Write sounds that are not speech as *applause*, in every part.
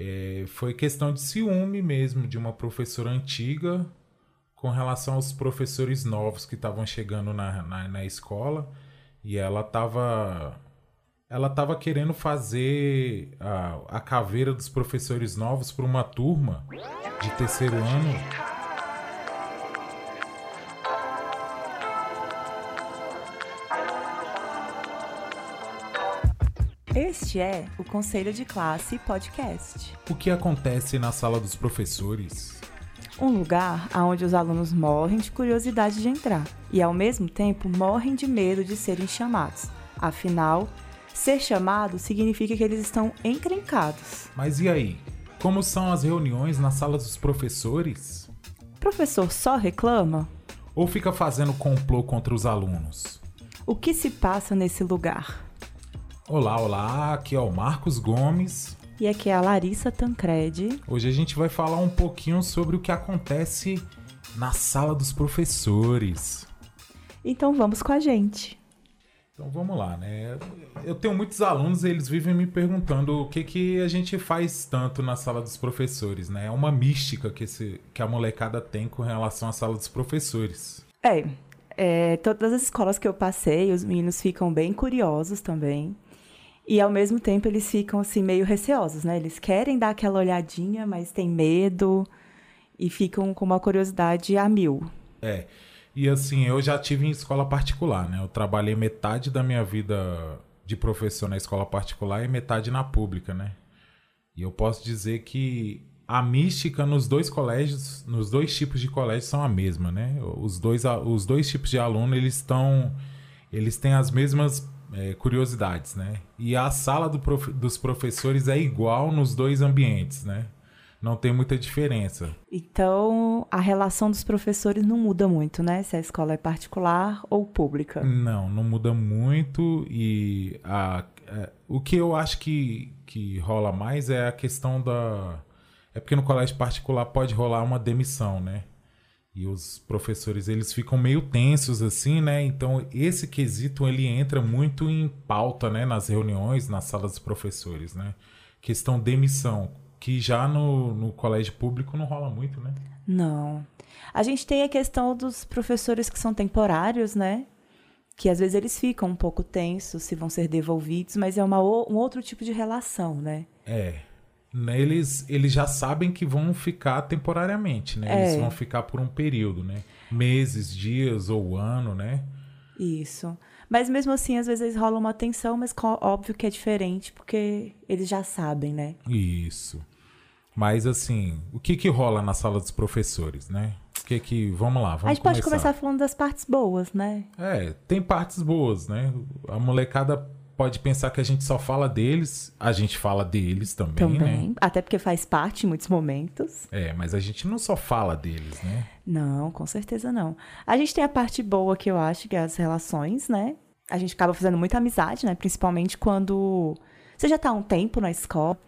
É, foi questão de ciúme mesmo de uma professora antiga com relação aos professores novos que estavam chegando na, na, na, escola. E ela estava ela tava querendo fazer a, a caveira dos professores novos para uma turma de terceiro ano Este é o Conselho de Classe Podcast. O que acontece na sala dos professores? Um lugar onde os alunos morrem de curiosidade de entrar e, ao mesmo tempo, morrem de medo de serem chamados. Afinal, ser chamado significa que eles estão encrencados. Mas e aí? Como são as reuniões na sala dos professores? O professor só reclama? Ou fica fazendo complô contra os alunos? O que se passa nesse lugar? Olá, olá, aqui é o Marcos Gomes. E aqui é a Larissa Tancredi. Hoje a gente vai falar um pouquinho sobre o que acontece na sala dos professores. Então vamos com a gente. Então vamos lá, né? Eu tenho muitos alunos, eles vivem me perguntando o que, que a gente faz tanto na sala dos professores, né? É uma mística que, esse, que a molecada tem com relação à sala dos professores. É, é, todas as escolas que eu passei, os meninos ficam bem curiosos também. E ao mesmo tempo eles ficam assim meio receosos, né? Eles querem dar aquela olhadinha, mas tem medo e ficam com uma curiosidade a mil. É. E assim, eu já tive em escola particular, né? Eu trabalhei metade da minha vida de professor na escola particular e metade na pública, né? E eu posso dizer que a mística nos dois colégios, nos dois tipos de colégios são a mesma, né? Os dois, os dois tipos de aluno, eles estão eles têm as mesmas é, curiosidades, né? E a sala do prof... dos professores é igual nos dois ambientes, né? Não tem muita diferença. Então, a relação dos professores não muda muito, né? Se a escola é particular ou pública. Não, não muda muito. E a, a, o que eu acho que, que rola mais é a questão da. É porque no colégio particular pode rolar uma demissão, né? E os professores, eles ficam meio tensos assim, né? Então, esse quesito ele entra muito em pauta, né, nas reuniões, nas salas dos professores, né? Questão demissão, que já no, no colégio público não rola muito, né? Não. A gente tem a questão dos professores que são temporários, né? Que às vezes eles ficam um pouco tensos se vão ser devolvidos, mas é uma, um outro tipo de relação, né? É. Né, eles, eles já sabem que vão ficar temporariamente, né? Eles é. vão ficar por um período, né? Meses, dias ou ano, né? Isso. Mas mesmo assim, às vezes rola uma tensão, mas óbvio que é diferente, porque eles já sabem, né? Isso. Mas assim, o que que rola na sala dos professores, né? O que que... Vamos lá, vamos A gente começar. pode começar falando das partes boas, né? É, tem partes boas, né? A molecada pode pensar que a gente só fala deles, a gente fala deles também, também. Né? Até porque faz parte em muitos momentos. É, mas a gente não só fala deles, né? Não, com certeza não. A gente tem a parte boa que eu acho, que é as relações, né? A gente acaba fazendo muita amizade, né? Principalmente quando você já está há um tempo na escola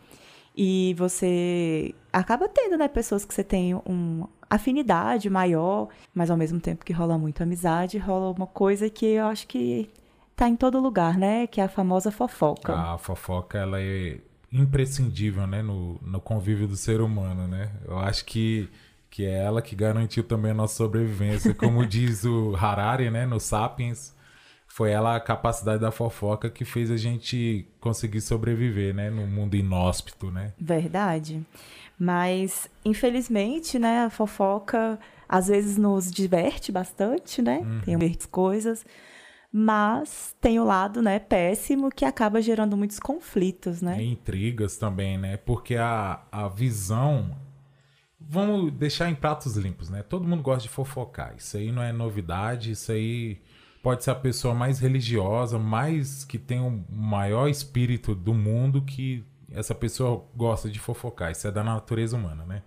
e você acaba tendo, né, pessoas que você tem uma afinidade maior, mas ao mesmo tempo que rola muito amizade, rola uma coisa que eu acho que tá em todo lugar, né? Que é a famosa fofoca. A fofoca, ela é imprescindível, né? No, no convívio do ser humano, né? Eu acho que, que é ela que garantiu também a nossa sobrevivência. Como *laughs* diz o Harari, né? No Sapiens, foi ela a capacidade da fofoca que fez a gente conseguir sobreviver, né? No mundo inóspito, né? Verdade. Mas, infelizmente, né? A fofoca às vezes nos diverte bastante, né? Uhum. Tem muitas coisas mas tem o lado, né, péssimo que acaba gerando muitos conflitos, né? E intrigas também, né? Porque a, a visão vamos deixar em pratos limpos, né? Todo mundo gosta de fofocar. Isso aí não é novidade, isso aí pode ser a pessoa mais religiosa, mais que tem o maior espírito do mundo que essa pessoa gosta de fofocar. Isso é da natureza humana, né?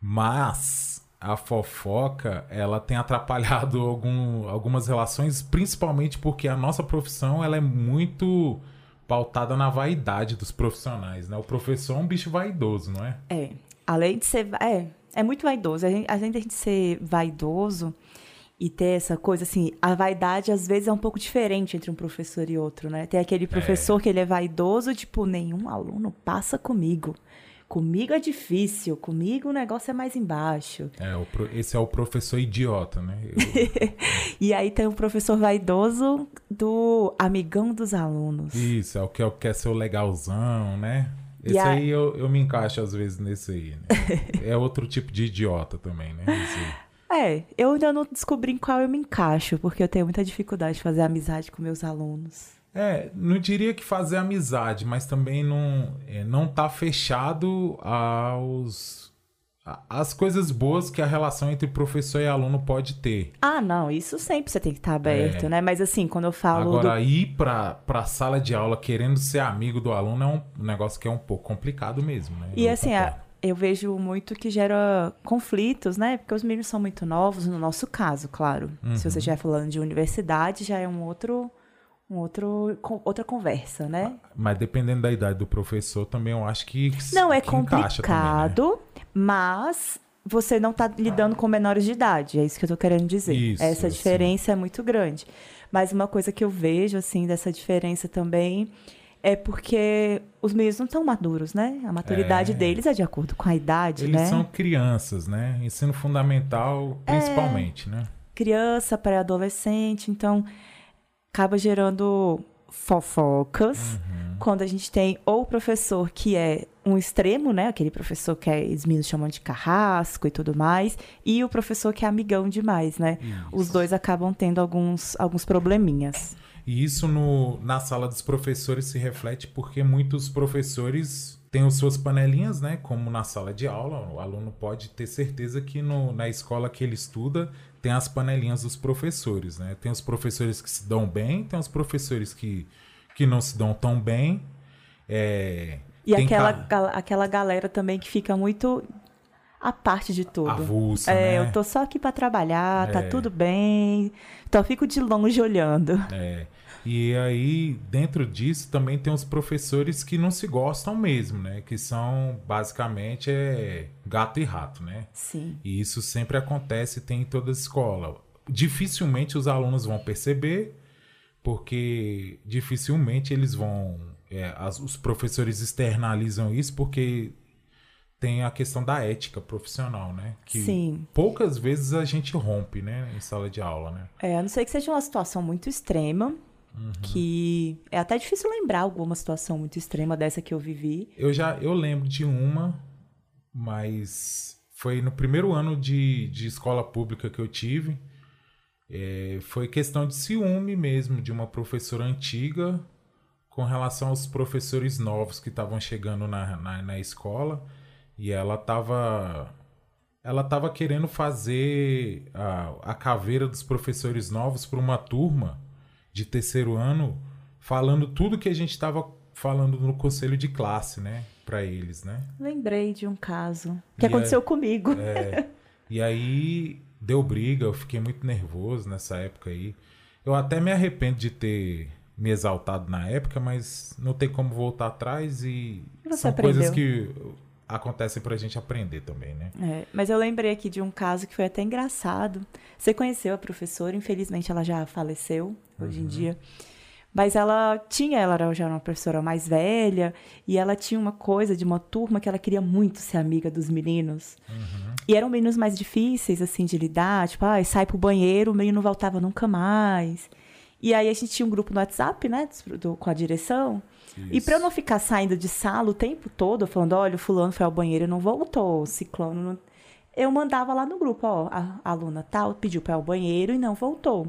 Mas a fofoca ela tem atrapalhado algum, algumas relações, principalmente porque a nossa profissão ela é muito pautada na vaidade dos profissionais, né? O professor é um bicho vaidoso, não é? É. Além de ser. É, é muito vaidoso. A gente, além de a gente ser vaidoso e ter essa coisa assim, a vaidade às vezes é um pouco diferente entre um professor e outro, né? Tem aquele professor é. que ele é vaidoso, tipo, nenhum aluno passa comigo Comigo é difícil, comigo o negócio é mais embaixo. É, esse é o professor idiota, né? Eu- *laughs* E aí tem o professor vaidoso do amigão dos alunos. isso, é o que é o que ser o legalzão, né? Esse a- aí eu, eu me encaixo às vezes nesse aí, né? *laughs* É outro tipo de idiota também, né? Esse. É, eu ainda não descobri em qual eu me encaixo, porque eu tenho muita dificuldade de fazer amizade com meus alunos. É, não diria que fazer amizade, mas também não, é, não tá fechado aos a- às coisas boas que a relação entre professor e aluno pode ter. Ah, não, isso sempre você tem que estar aberto, É. né? Mas assim, quando eu falo do Agora, ir pra, pra sala de aula querendo ser amigo do aluno é um negócio que é um pouco complicado mesmo, né? E Eu assim, a- eu vejo muito que gera conflitos, né? Porque os meninos são muito novos, no nosso caso, claro. Se Uhum. você estiver falando de universidade, já é um outro, um outro, outra conversa, né? Mas dependendo da idade do professor, também eu acho que. Não, é que encaixa também, né? complicado, mas você não está lidando com menores de idade, é isso que eu tô querendo dizer. Isso, Essa assim. diferença é muito grande. Mas uma coisa que eu vejo, assim, dessa diferença também é porque os meninos não estão maduros, né? A maturidade É. deles é de acordo com a idade, Eles né? são crianças, né? Ensino fundamental, É. principalmente, né? criança, pré-adolescente, então acaba gerando fofocas. Quando a gente tem ou o professor que é um extremo, né? Aquele professor que é, os meninos chamam de carrasco e tudo mais, e o professor que é amigão demais, né? Os dois acabam tendo alguns, alguns probleminhas. E isso no, na sala dos professores se reflete porque muitos professores as suas panelinhas, né? Como na sala de aula, o aluno pode ter certeza que no, na escola que ele estuda tem as panelinhas dos professores, né? Tem os professores que se dão bem, tem os professores que, que não se dão tão bem. É, E aquela, ca- aquela galera também que fica muito à parte de tudo. avulsa, É, né? eu tô só aqui pra trabalhar, tá É. tudo bem. Então eu fico de longe olhando. É. E aí, dentro disso, também tem os professores que não se gostam mesmo, né? Que são, basicamente, é gato e rato, né? Sim. E isso sempre acontece, tem em toda escola. Dificilmente os alunos vão perceber, porque dificilmente eles vão. é, as- os professores externalizam isso porque tem a questão da ética profissional, né? Que Sim. poucas vezes a gente rompe, né? Em sala de aula, né? É, a não ser que seja uma situação muito extrema, que é até difícil lembrar alguma situação muito extrema dessa que eu vivi. Eu já eu lembro de uma, mas foi no primeiro ano de, de escola pública que eu tive. É, foi questão de ciúme mesmo de uma professora antiga com relação aos professores novos que estavam chegando na, na, na escola. E ela estava ela tava querendo fazer a, a caveira dos professores novos para uma turma de terceiro ano, falando tudo que a gente estava falando no conselho de classe, né? Para eles, né? Lembrei de um caso que E aconteceu aí- comigo. É, e aí deu briga, eu fiquei muito nervoso nessa época aí. Eu até me arrependo de ter me exaltado na época, mas não tem como voltar atrás e Você são aprendeu. coisas que acontecem pra gente aprender também, né? É, mas eu lembrei aqui de um caso que foi até engraçado. Você conheceu a professora, infelizmente ela já faleceu hoje Uhum. em dia. Mas ela tinha, ela era já uma professora mais velha, e ela tinha uma coisa de uma turma que ela queria muito ser amiga dos meninos. Uhum. E eram meninos mais difíceis, assim, de lidar, tipo, ah, sai pro banheiro, o menino não voltava nunca mais. E aí a gente tinha um grupo no WhatsApp, né, do- com a direção. E Isso. pra eu não ficar saindo de sala o tempo todo, falando, olha, o fulano foi ao banheiro e não voltou, o ciclano não... Eu mandava lá no grupo, ó, a, a aluna tal pediu pra ir ao banheiro e não voltou.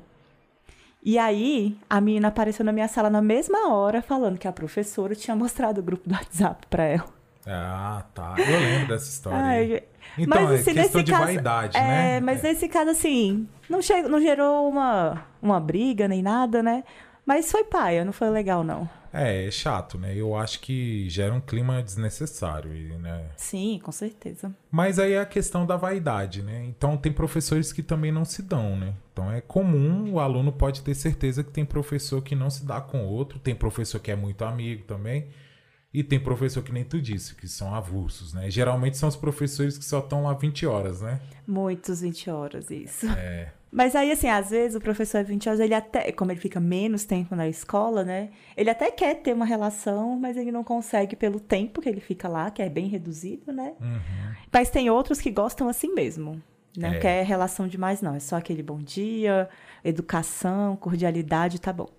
E aí, a menina apareceu na minha sala na mesma hora, falando que a professora tinha mostrado o grupo do WhatsApp pra ela. Ah, tá. Eu lembro dessa história. Ai, Então, mas, é assim, questão nesse de caso- vaidade, é, né? mas É. nesse caso, assim, não, che- não gerou uma, uma briga nem nada, né? Mas foi paia, não foi legal, não. É, é chato, né? Eu acho que gera um clima desnecessário, né? Sim, com certeza. Mas aí é a questão da vaidade, né? Então tem professores que também não se dão, né? Então é comum, o aluno pode ter certeza que tem professor que não se dá com outro, tem professor que é muito amigo também, e tem professor que nem tu disse, que são avulsos, né? Geralmente são os professores que só estão lá 20 horas, né? Muitos 20 horas, isso. É. Mas aí, assim, às vezes o professor é 20 horas, ele até, como ele fica menos tempo na escola, né? Ele até quer ter uma relação, mas ele não consegue pelo tempo que ele fica lá, que é bem reduzido, né? Uhum. Mas tem outros que gostam assim mesmo. Não É. quer relação demais, não. É só aquele bom dia, educação, cordialidade, tá bom.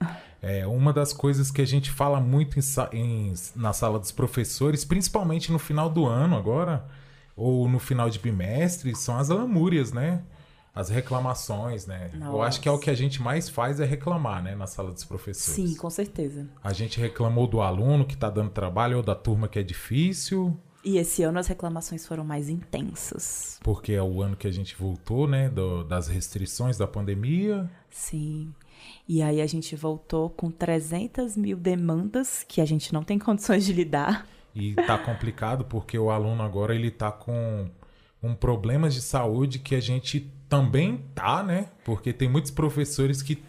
É uma das coisas que a gente fala muito em em- na sala dos professores, principalmente no final do ano agora, ou no final de bimestre, são as lamúrias, né? As reclamações, né? Eu Nossa. acho que é o que a gente mais faz é reclamar, né? Na sala dos professores. Sim, com certeza. A gente reclamou do aluno que tá dando trabalho ou da turma que é difícil, E esse ano as reclamações foram mais intensas. porque é o ano que a gente voltou, né? do- das restrições da pandemia. Sim. E aí a gente voltou com 300 mil demandas que a gente não tem condições de lidar. E tá *laughs* complicado porque o aluno agora ele tá com, com problemas de saúde que a gente também tá, né? Porque tem muitos professores que,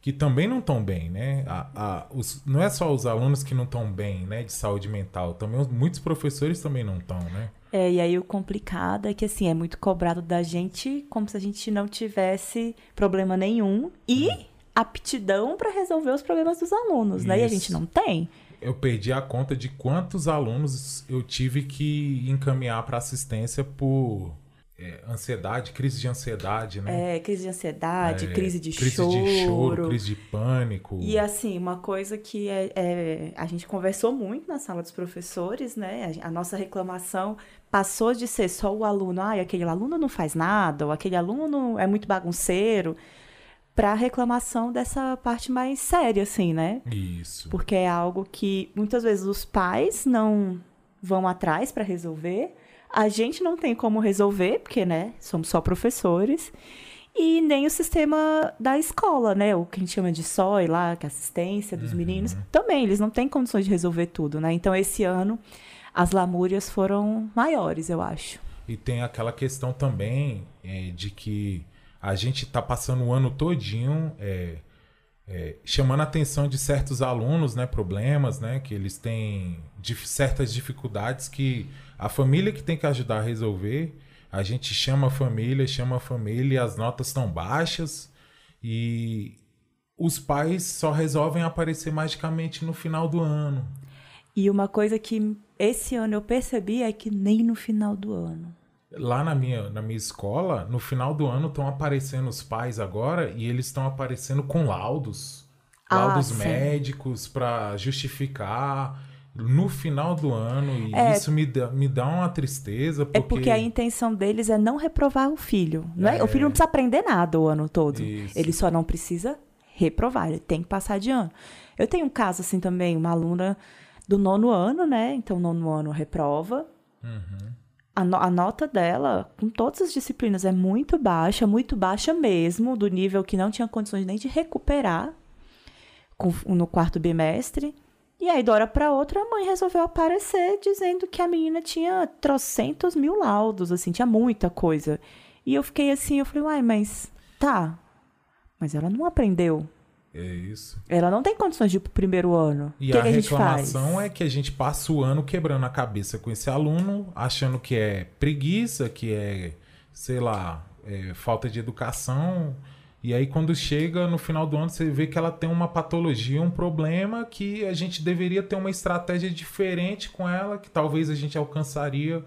que também não estão bem, né? A, a- os, não é só os alunos que não estão bem, né? De saúde mental, também os- muitos professores também não estão, né? É, e aí o complicado é que assim, é muito cobrado da gente como se a gente não tivesse problema nenhum e aptidão para resolver os problemas dos alunos, né? E a Isso. gente não tem. Eu perdi a conta de quantos alunos eu tive que encaminhar para assistência por é, ansiedade, crise de ansiedade, né? É, crise de ansiedade, É, crise de crise choro. de choro, crise de pânico. E assim, uma coisa que é, é- a gente conversou muito na sala dos professores, né? A, a nossa reclamação passou de ser só o aluno, ah, aquele aluno não faz nada, ou aquele aluno é muito bagunceiro, para a reclamação dessa parte mais séria, assim, né? Isso. Porque é algo que muitas vezes os pais não vão atrás para resolver, a gente não tem como resolver, porque, né, somos só professores, e nem o sistema da escola, né, o que a gente chama de SOI lá, que é assistência dos meninos, também, eles não têm condições de resolver tudo, né? Então, esse ano, as lamúrias foram maiores, eu acho. E tem aquela questão também é, de que a gente está passando o ano todinho é, é, chamando a atenção de certos alunos, né, problemas, né, que eles têm dif- certas dificuldades que a família que tem que ajudar a resolver. A gente chama a família, chama a família e as notas estão baixas e os pais só resolvem aparecer magicamente no final do ano. E uma coisa que esse ano eu percebi é que nem no final do ano. Lá na minha, na minha escola, no final do ano estão aparecendo os pais agora e eles estão aparecendo com laudos. Ah, Laudos sim. médicos para justificar no final do ano. E É. isso me dá, me dá uma tristeza. Porque... É porque a intenção deles é não reprovar o filho. Não é? É. O filho não precisa aprender nada o ano todo. Isso. Ele só não precisa reprovar, ele tem que passar de ano. Eu tenho um caso assim também, uma aluna do nono ano, né? Então, nono ano reprova. Uhum. A, no- a nota dela, com todas as disciplinas, é muito baixa, muito baixa mesmo, do nível que não tinha condições nem de recuperar com- no quarto bimestre. E aí, de hora para outra, a mãe resolveu aparecer dizendo que a menina tinha trocentos mil laudos, assim, tinha muita coisa. E eu fiquei assim, eu falei, uai, mas tá. Mas ela não aprendeu. É isso. Ela não tem condições de ir pro primeiro ano. E que, a que a gente faz? reclamação é que a gente passa o ano quebrando a cabeça com esse aluno, achando que é preguiça, que é, sei lá, é falta de educação. E aí, quando chega no final do ano, você vê que ela tem uma patologia, um problema que a gente deveria ter uma estratégia diferente com ela, que talvez a gente alcançaria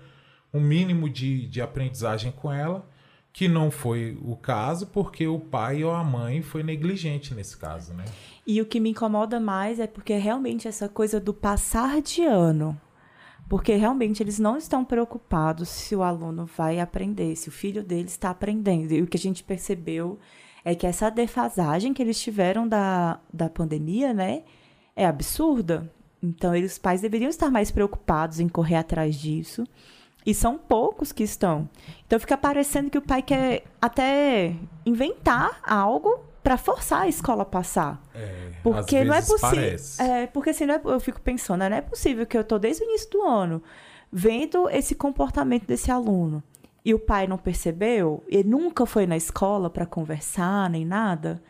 um mínimo de, de aprendizagem com ela, que não foi o caso, porque o pai ou a mãe foi negligente nesse caso, né? E o que me incomoda mais é porque realmente essa coisa do passar de ano. Porque realmente eles não estão preocupados se o aluno vai aprender, se o filho dele está aprendendo. E o que a gente percebeu é que essa defasagem que eles tiveram da, da pandemia, né, é absurda. Então, eles, os pais deveriam estar mais preocupados em correr atrás disso. E são poucos que estão. Então fica parecendo que o pai quer até inventar algo para forçar a escola a passar. É, Porque não é possível. É, porque assim, não é- eu fico pensando, né, não é possível que eu tô desde o início do ano vendo esse comportamento desse aluno e o pai não percebeu, ele nunca foi na escola para conversar nem nada.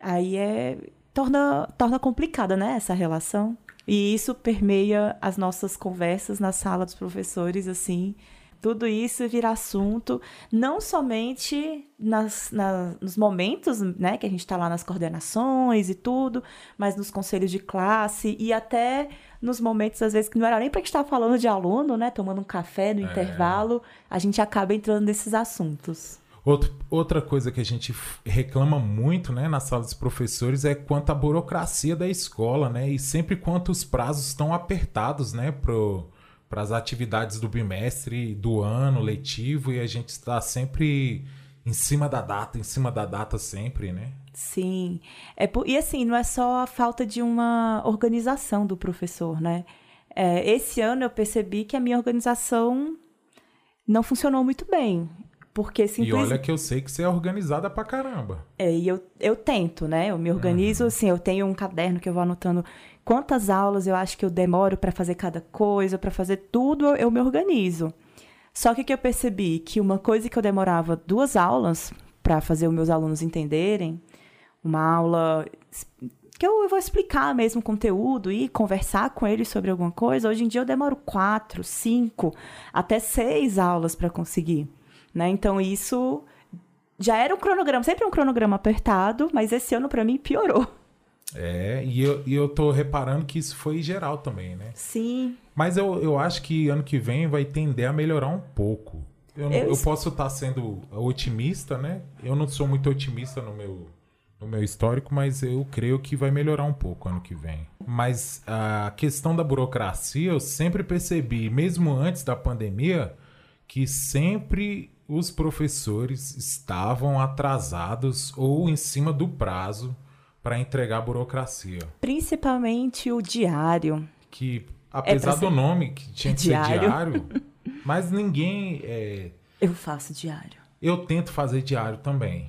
Aí é torna torna complicada, né, essa relação. E isso permeia as nossas conversas na sala dos professores assim, Tudo isso vira assunto, não somente nas, na, nos momentos né, que a gente está lá nas coordenações e tudo, mas nos conselhos de classe e até nos momentos, às vezes, que não era nem para a gente estar falando de aluno, né? Tomando um café no é. intervalo, a gente acaba entrando nesses assuntos. Outro, outra coisa que a gente reclama muito né, na sala dos professores é quanto à burocracia da escola, né? E sempre quanto os prazos estão apertados, né? Para as atividades do bimestre, do ano letivo, e a gente está sempre em cima da data, em cima da data sempre, né? Sim. É. E assim, não é só a falta de uma organização do professor, né? É, esse ano eu percebi que a minha organização não funcionou muito bem. Porque simplesmente... E olha que eu sei que você é organizada pra caramba. É, e eu, eu tento, né? Eu me organizo, uhum. assim, eu tenho um caderno que eu vou anotando quantas aulas eu acho que eu demoro para fazer cada coisa, para fazer tudo, eu, eu me organizo. Só que que eu percebi que uma coisa que eu demorava duas aulas para fazer os meus alunos entenderem, uma aula que eu vou explicar mesmo o conteúdo e conversar com eles sobre alguma coisa, hoje em dia eu demoro quatro, cinco, até seis aulas para conseguir. Né? Então isso já era um cronograma, sempre um cronograma apertado, mas esse ano para mim piorou. É, e eu, e eu tô reparando que isso foi geral também, né? Sim. Mas eu, eu acho que ano que vem vai tender a melhorar um pouco. Eu, eu, eu posso estar tá sendo otimista, né? Eu não sou muito otimista no meu, no meu histórico, mas eu creio que vai melhorar um pouco ano que vem. Mas a questão da burocracia, eu sempre percebi, mesmo antes da pandemia, que sempre os professores estavam atrasados ou em cima do prazo para entregar a burocracia. Principalmente o diário. Que, apesar é do nome, que tinha que diário. ser diário, *laughs* mas ninguém. É... Eu faço diário. Eu tento fazer diário também.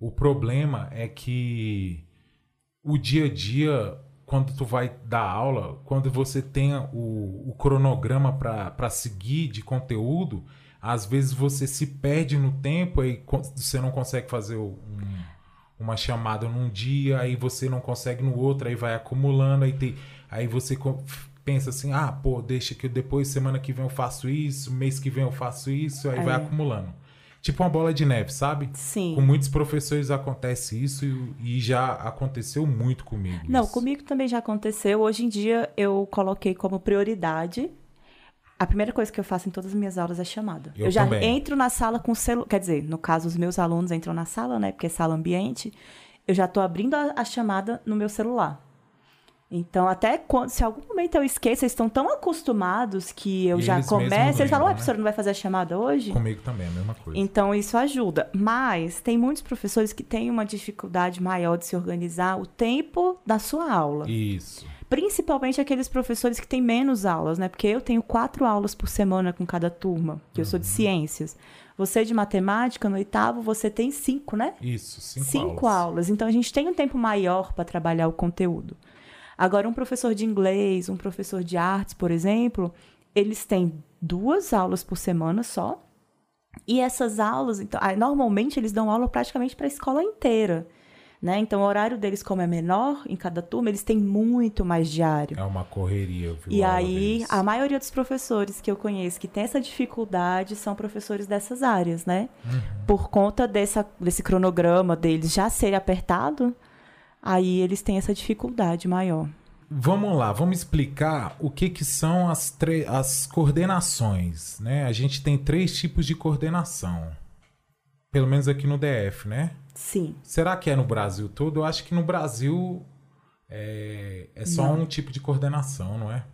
O problema é que o dia a dia, quando tu vai dar aula, quando você tem o, o cronograma para seguir de conteúdo, às vezes você se perde no tempo e você não consegue fazer um, uma chamada num dia, aí você não consegue no outro, aí vai acumulando, aí, tem, aí você pensa assim, ah, pô, deixa que depois, semana que vem eu faço isso, mês que vem eu faço isso, aí é. vai acumulando. Tipo uma bola de neve, sabe? Sim. Com muitos professores acontece isso e, e já aconteceu muito comigo. Não, isso. comigo também já aconteceu. Hoje em dia eu coloquei como prioridade a primeira coisa que eu faço em todas as minhas aulas é chamada. Eu, eu já também. entro na sala com o celular. Quer dizer, no caso, os meus alunos entram na sala, né? Porque é sala ambiente. Eu já estou abrindo a, a, chamada no meu celular. Então, até quando, se algum momento eu esqueço, eles estão tão acostumados que eu e já começo. Eles falam, ué, né? professora, não vai fazer a chamada hoje? Comigo também, a mesma coisa. Então, isso ajuda. Mas tem muitos professores que têm uma dificuldade maior de se organizar o tempo da sua aula. Isso principalmente aqueles professores que têm menos aulas, né? Porque eu tenho quatro aulas por semana com cada turma, que eu sou de uhum. ciências. Você de matemática, no oitavo, você tem cinco, né? Isso, cinco, cinco aulas. aulas. Então a gente tem um tempo maior para trabalhar o conteúdo. Agora, um professor de inglês, um professor de artes, por exemplo, eles têm duas aulas por semana só. E essas aulas, então, normalmente eles dão aula praticamente para a escola inteira. Né? Então, o horário deles, como é menor em cada turma, eles têm muito mais diário. É uma correria. Viu, e aí, deles. a maioria dos professores que eu conheço que tem essa dificuldade são professores dessas áreas, né? Uhum. Por conta dessa, desse cronograma deles já ser apertado, aí eles têm essa dificuldade maior. Vamos lá, vamos explicar o que, que são as, as coordenações. Né? A gente tem três tipos de coordenação. Pelo menos aqui no DF, né? Sim. Será que é no Brasil todo? Eu acho que no Brasil é, é só não. um tipo de coordenação, não é?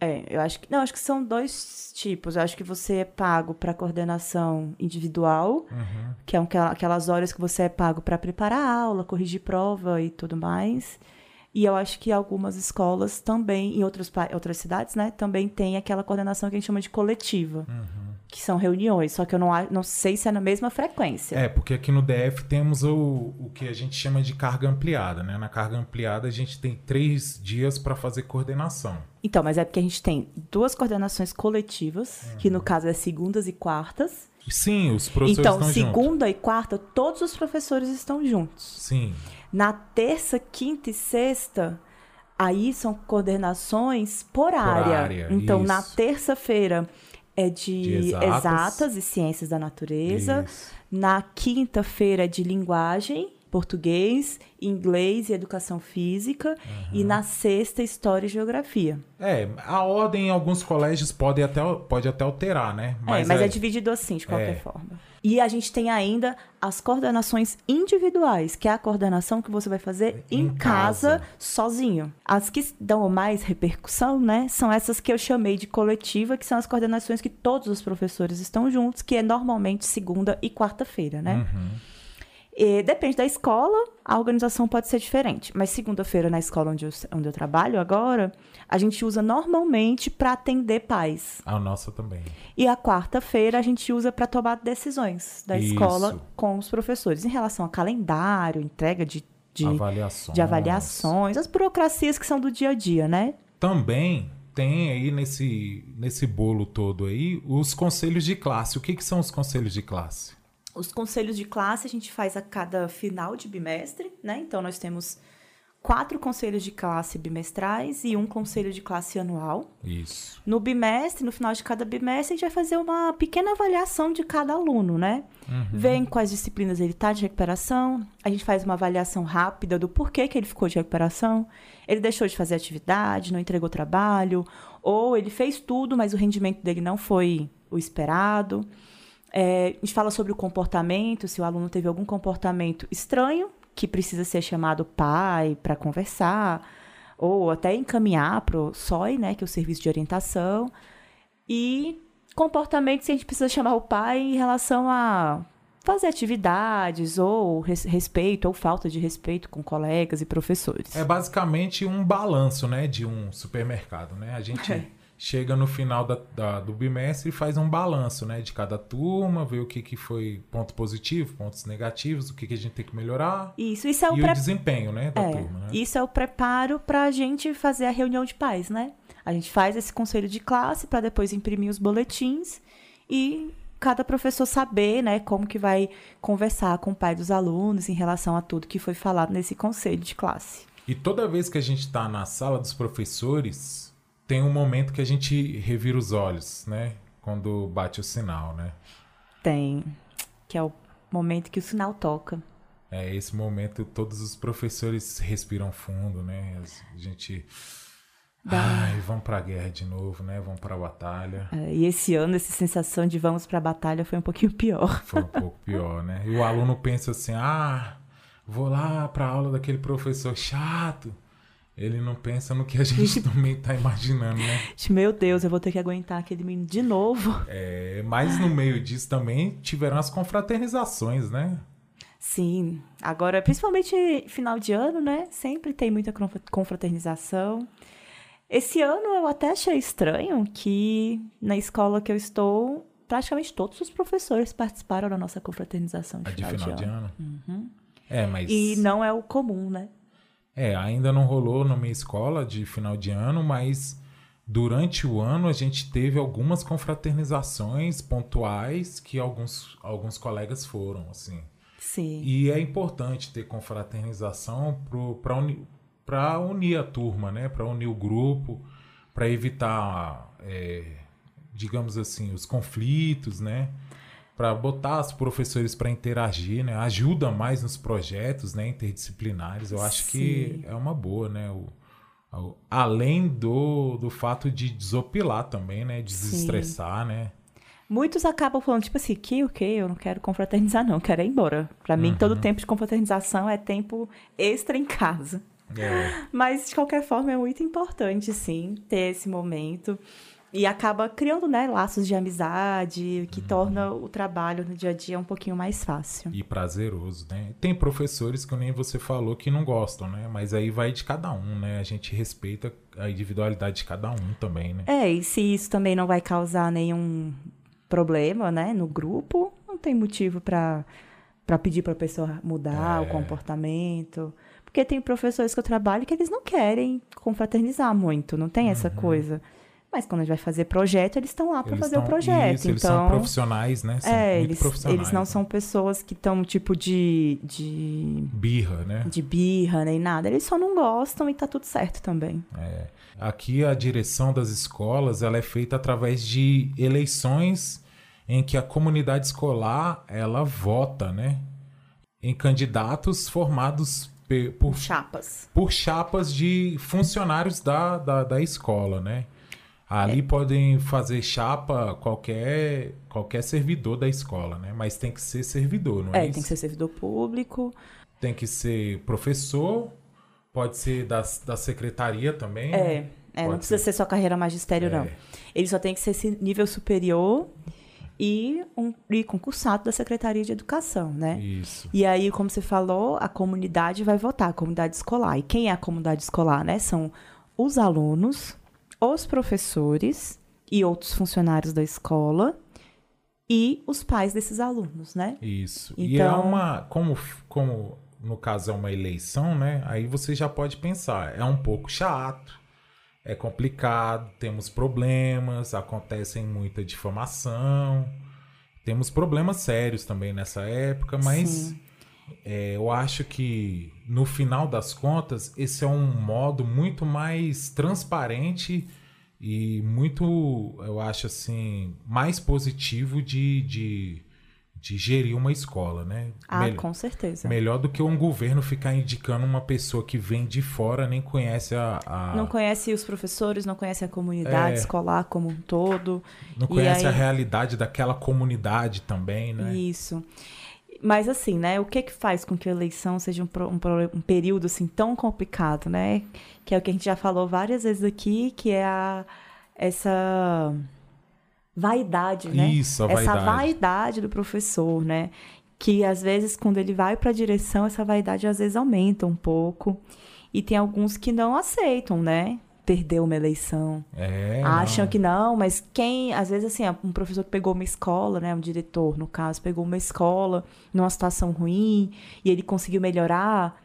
É, eu acho que. Não, acho que são dois tipos. Eu acho que você é pago para coordenação individual, uhum. que é aquelas horas que você é pago para preparar a aula, corrigir prova e tudo mais. E eu acho que algumas escolas também, em outros, outras cidades, né, também tem aquela coordenação que a gente chama de coletiva. Uhum que são reuniões, só que eu não, não sei se é na mesma frequência. É, porque aqui no DF temos o, o que a gente chama de carga ampliada, né? Na carga ampliada a gente tem três dias para fazer coordenação. Então, mas é porque a gente tem duas coordenações coletivas, uhum. que no caso é segundas e quartas. Sim, os professores então, estão juntos. Então, segunda e quarta, todos os professores estão juntos. Sim. Na terça, quinta e sexta, aí são coordenações por, por área. área. Então, isso. na terça-feira é de, De exatas. exatas. e ciências da natureza. Isso. Na quinta-feira é de linguagem, português, inglês e educação física. E Uhum. na sexta, história e geografia. É, a ordem em alguns colégios pode até, pode até alterar, né? Mas, é, mas é, dividido assim, de qualquer É. forma. E a gente tem ainda as coordenações individuais, que é a coordenação que você vai fazer em, Em casa. casa. sozinho. As que dão mais repercussão, né, são essas que eu chamei de coletiva, que são as coordenações que todos os professores estão juntos, que é normalmente segunda e quarta-feira, né? Uhum. E depende da escola, a organização pode ser diferente. Mas segunda-feira, na escola onde eu, onde eu trabalho agora, a gente usa normalmente para atender pais. A nossa também. E a quarta-feira a gente usa para tomar decisões da Isso. escola com os professores em relação a calendário, entrega de, de, Avaliações. de avaliações, as burocracias que são do dia a dia, né? Também tem aí nesse, nesse bolo todo aí os conselhos de classe. O que, que são os conselhos de classe? Os conselhos de classe a gente faz a cada final de bimestre, né? Então nós temos quatro conselhos de classe bimestrais e um conselho de classe anual. Isso. No bimestre, no final de cada bimestre, a gente vai fazer uma pequena avaliação de cada aluno, né? Vê em quais disciplinas ele está de recuperação, a gente faz uma avaliação rápida do porquê que ele ficou de recuperação, ele deixou de fazer atividade, não entregou trabalho, ou ele fez tudo, mas o rendimento dele não foi o esperado. É, a gente fala sobre o comportamento, se o aluno teve algum comportamento estranho, que precisa ser chamado pai para conversar, ou até encaminhar para o SOI, né, que é o Serviço de Orientação. E comportamentos que a gente precisa chamar o pai em relação a fazer atividades, ou res- respeito, ou falta de respeito com colegas e professores. É basicamente um balanço, né, de um supermercado, né? A gente É. chega no final da, da- do bimestre e faz um balanço, né, de cada turma, vê o que, que foi ponto positivo, pontos negativos, o que, que a gente tem que melhorar Isso, isso é o e pré- o desempenho, né, da É, turma, né? isso é o preparo para a gente fazer a reunião de pais, né? A gente faz esse conselho de classe para depois imprimir os boletins e cada professor saber, né, como que vai conversar com o pai dos alunos em relação a tudo que foi falado nesse conselho de classe. E toda vez que a gente está na sala dos professores, tem um momento que a gente revira os olhos, né? Quando bate o sinal, né? Tem, que é o momento que o sinal toca. É esse momento todos os professores respiram fundo, né? A gente Ai, vamos pra guerra de novo, né? Vamos pra batalha. É, E esse ano, essa sensação de vamos para a batalha foi um pouquinho *laughs* pior. Foi um pouco pior, né? E o aluno pensa assim: "Ah, vou lá pra aula daquele professor chato". Ele não pensa no que a gente *laughs* também tá imaginando, né? Meu Deus, eu vou ter que aguentar aquele menino de novo. É, mas no meio disso também tiveram as confraternizações, né? Sim, agora, principalmente final de ano, né? Sempre tem muita confra- confraternização. Esse ano eu até achei estranho que na escola que eu estou, praticamente todos os professores participaram da nossa confraternização de, A de final, final de de ano. ano. É, mas. E não é o comum, né? É, ainda não rolou na minha escola de final de ano, mas durante o ano a gente teve algumas confraternizações pontuais que alguns, alguns colegas foram, assim. Sim. E é importante ter confraternização para uni, unir a turma, né? Para unir o grupo, para evitar, é, digamos assim, os conflitos, né? Para botar os professores para interagir, né? Ajuda mais nos projetos, né? Interdisciplinares. Eu acho que Sim. é uma boa, né? O, o- além do, do fato de desopilar também, né? Desestressar, né? Muitos acabam falando, tipo assim, que o que? Eu não quero confraternizar, não, quero ir embora. Mim, Uhum. todo tempo de confraternização é tempo extra em casa. É, Mas, de qualquer forma, é muito importante, sim, ter esse momento. E acaba criando, né, laços de amizade, o que Uhum. torna o trabalho no dia a dia um pouquinho mais fácil. e prazeroso, né? Tem professores que nem você falou que não gostam, né? Mas aí vai de cada um, né? A gente respeita a individualidade de cada um também, né? É, e se isso também não vai causar nenhum problema, né, no grupo, não tem motivo para para pedir para a pessoa mudar o É. comportamento. Porque tem professores que eu trabalho que eles não querem confraternizar muito, não tem essa Uhum. coisa. Mas quando a gente vai fazer projeto, eles estão lá para fazer tão, o projeto. Isso, então, eles são profissionais, né? São é, muito eles, profissionais. eles não né? são pessoas que estão tipo de, de birra, né? de birra nem nada. Eles só não gostam e tá tudo certo também. É. Aqui a direção das escolas ela é feita através de eleições em que a comunidade escolar ela vota, né? Em candidatos formados por Chapas. por chapas de funcionários da, da, da escola, né? Ali É. podem fazer chapa qualquer qualquer servidor da escola, né? Mas tem que ser servidor, não é, É, isso? tem que ser servidor público. Tem que ser professor, pode ser da, da secretaria também. É, é não precisa ser. só carreira magistério, não. É. Ele só tem que ser esse nível superior e, um, e concursado da Secretaria de Educação, né? Isso. E aí, como você falou, a comunidade vai votar, a comunidade escolar. E quem é a comunidade escolar, né? São os alunos, os professores e outros funcionários da escola e os pais desses alunos, né? Isso. E é Então- uma. Como, como no caso é uma eleição, né? Aí você já pode pensar, é um pouco chato, é complicado, temos problemas, acontecem muita difamação, temos problemas sérios também nessa época, mas Sim. É, eu acho que no final das contas, esse é um modo muito mais transparente e muito, eu acho assim, mais positivo de, de, de gerir uma escola, né? Ah, com certeza. Melhor do que um governo ficar indicando uma pessoa que vem de fora, nem conhece a. a- Não conhece os professores, não conhece a comunidade É. escolar como um todo. não conhece aí- a realidade daquela comunidade também, né? Isso. Mas assim, né? O que que faz com que a eleição seja um, pro- um, pro- um período assim tão complicado, né? Que é o que a gente já falou várias vezes aqui, que é a essa vaidade, né? Isso, a essa vaidade. vaidade do professor, né? Que às vezes quando ele vai para a direção, essa vaidade às vezes aumenta um pouco. E tem alguns que não aceitam, né? Perder uma eleição É. acham não. que não, mas quem, às vezes assim, um professor que pegou uma escola, né, um diretor, no caso, pegou uma escola numa situação ruim e ele conseguiu melhorar,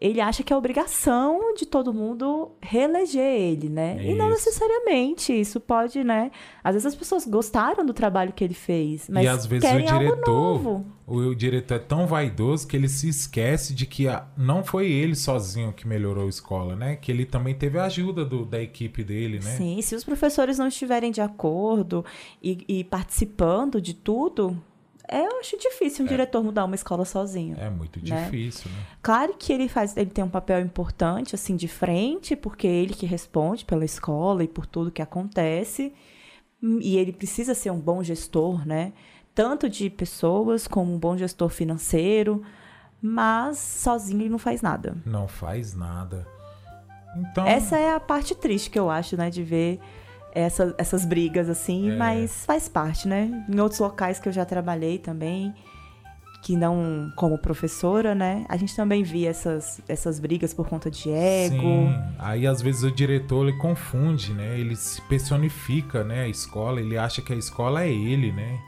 ele acha que é obrigação de todo mundo reeleger ele, né? E não Isso. necessariamente, isso pode, né? Às vezes as pessoas gostaram do trabalho que ele fez, mas e às vezes o querem algo diretor, o, o diretor é tão vaidoso que ele se esquece de que a- não foi ele sozinho que melhorou a escola, né? Que ele também teve a ajuda do- da equipe dele, né? Sim, se os professores não estiverem de acordo e, e participando de tudo, é, eu acho difícil um diretor mudar uma escola sozinho. É muito Né? difícil, né? Claro que ele faz, ele tem um papel importante assim de frente, porque é ele que responde pela escola e por tudo que acontece. E ele precisa ser um bom gestor, né? Tanto de pessoas como um bom gestor financeiro, mas sozinho ele não faz nada. Não faz nada. Então, Essa é a parte triste que eu acho, né, de ver essa- essas brigas assim, É. mas faz parte, né? Em outros locais que eu já trabalhei também, que não como professora, né? A gente também via essas, essas brigas por conta de ego. Sim. Aí às vezes o diretor ele confunde, né? Ele se personifica, né? A escola, ele acha que a escola é ele, né?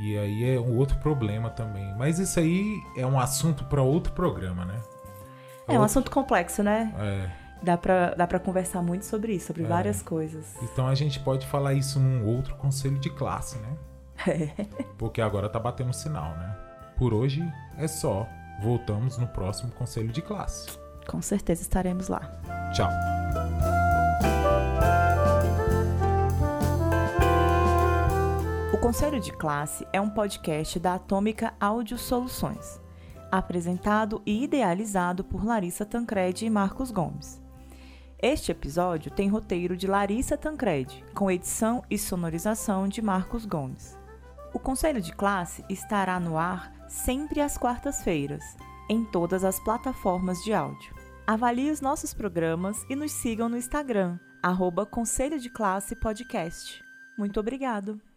E aí é um outro problema também. Mas isso aí é um assunto para outro programa, né? É um Outro- assunto complexo, né? É. Dá pra, dá pra conversar muito sobre isso, sobre várias coisas. Então a gente pode falar isso num outro conselho de classe, né? Porque agora tá batendo sinal, né? Por hoje é só. Voltamos no próximo conselho de classe. Com certeza estaremos lá. Tchau. O Conselho de Classe é um podcast da Atômica Áudio Soluções, apresentado e idealizado por Larissa Tancredi e Marcos Gomes. Este episódio tem roteiro de Larissa Tancredi, com edição e sonorização de Marcos Gomes. O Conselho de Classe estará no ar sempre às quartas-feiras, em todas as plataformas de áudio. Avalie os nossos programas e nos sigam no Instagram, arroba Conselho de Classe Podcast. Muito obrigado!